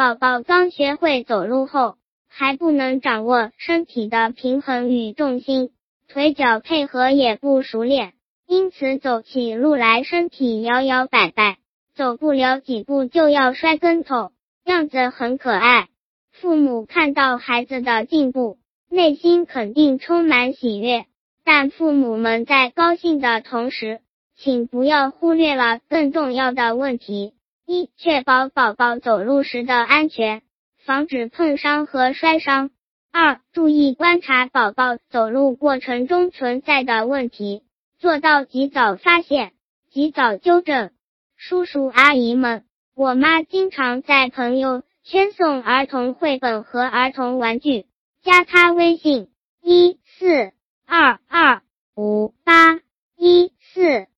宝宝刚学会走路后，还不能掌握身体的平衡与重心，腿脚配合也不熟练，因此走起路来身体摇摇摆摆，走不了几步就要摔跟头，样子很可爱。父母看到孩子的进步，内心肯定充满喜悦。但父母们在高兴的同时，请不要忽略了更重要的问题：一、确保宝宝走路时的安全，防止碰伤和摔伤；二、注意观察宝宝走路过程中存在的问题，做到及早发现、及早纠正。叔叔阿姨们，我妈经常在朋友圈送儿童绘本和儿童玩具，加她微信：一四。二二五八一四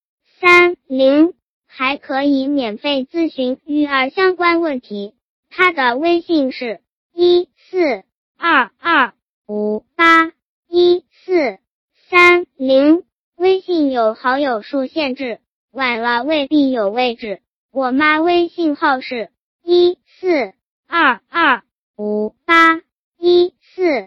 三零，还可以免费咨询育儿相关问题。他的微信是一四二二五八一四三零，微信有好友数限制，晚了未必有位置。我妈微信号是一四二二五八一四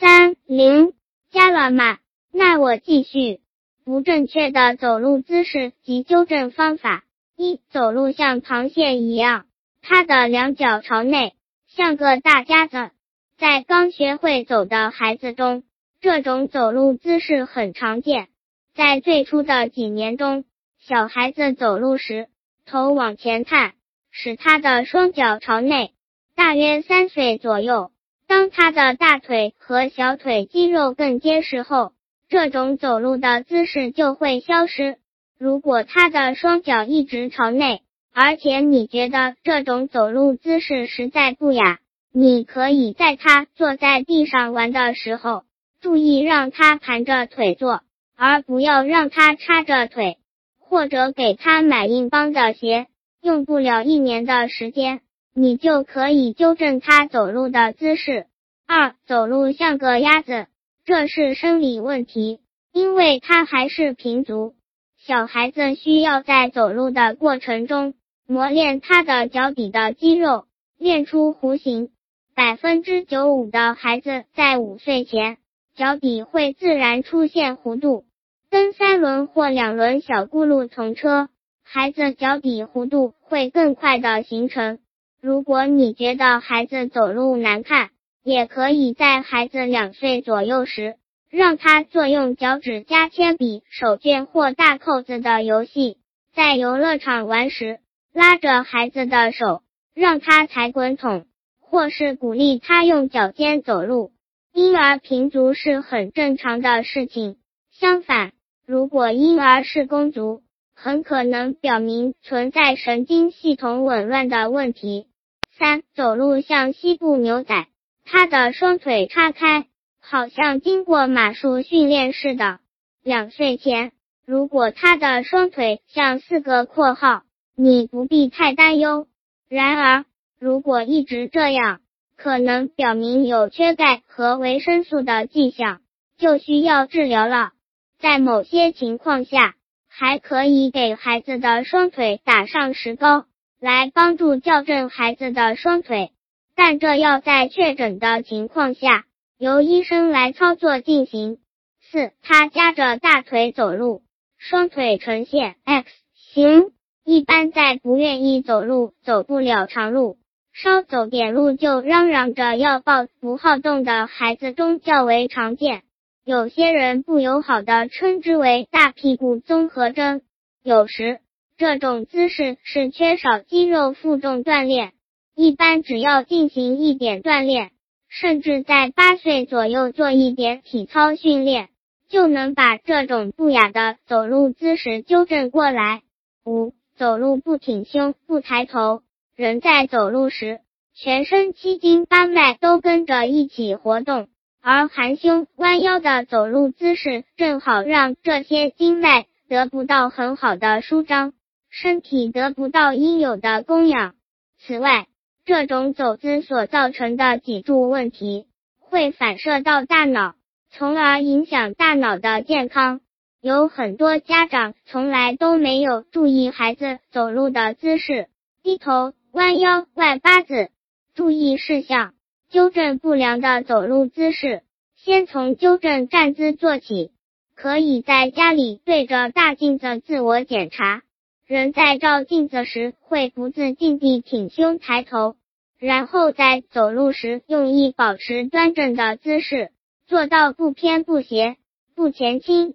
三零，加了吗？那我继续，不正确的走路姿势及纠正方法：一、走路像螃蟹一样，它的两脚朝内，像个大夹子。在刚学会走的孩子中，这种走路姿势很常见。在最初的几年中，小孩子走路时，头往前探，使他的双脚朝内。大约三岁左右，当他的大腿和小腿肌肉更结实后。这种走路的姿势就会消失。如果他的双脚一直朝内，而且你觉得这种走路姿势实在不雅，你可以在他坐在地上玩的时候，注意让他盘着腿坐，而不要让他叉着腿，或者给他买硬邦的鞋。用不了一年的时间，你就可以纠正他走路的姿势。二，走路像个鸭子。这是生理问题，因为他还是平足。小孩子需要在走路的过程中磨练他的脚底的肌肉，练出弧形。百分之九五的孩子在五岁前脚底会自然出现弧度。蹬三轮或两轮小轱辘同车，孩子脚底弧度会更快的形成。如果你觉得孩子走路难看，也可以在孩子两岁左右时，让他做用脚趾加铅笔、手绢或大扣子的游戏。在游乐场玩时，拉着孩子的手，让他踩滚筒，或是鼓励他用脚尖走路。婴儿平足是很正常的事情。相反，如果婴儿是弓足，很可能表明存在神经系统紊乱的问题。三、走路像西部牛仔。他的双腿叉开，好像经过马术训练似的。两岁前，如果他的双腿像四个括号，你不必太担忧。然而，如果一直这样，可能表明有缺钙和维生素的迹象，就需要治疗了。在某些情况下，还可以给孩子的双腿打上石膏，来帮助校正孩子的双腿。但这要在确诊的情况下，由医生来操作进行。四，他夹着大腿走路，双腿呈现 X 型，一般在不愿意走路、走不了长路、稍走点路就嚷嚷着要抱、不好动的孩子中较为常见。有些人不友好的称之为大屁股综合征。有时，这种姿势是缺少肌肉负重锻炼。一般只要进行一点锻炼，甚至在八岁左右做一点体操训练，就能把这种不雅的走路姿势纠正过来。五、走路不挺胸、不抬头，人在走路时，全身七经八脉都跟着一起活动，而含胸弯腰的走路姿势正好让这些经脉得不到很好的舒张，身体得不到应有的供养。此外，这种走姿所造成的脊柱问题，会反射到大脑，从而影响大脑的健康。有很多家长从来都没有注意孩子走路的姿势，低头、弯腰、外八字，注意事项：纠正不良的走路姿势，先从纠正站姿做起。可以在家里对着大镜子自我检查。人在照镜子时会不自禁地挺胸抬头，然后在走路时用意保持端正的姿势，做到不偏不斜、不前倾。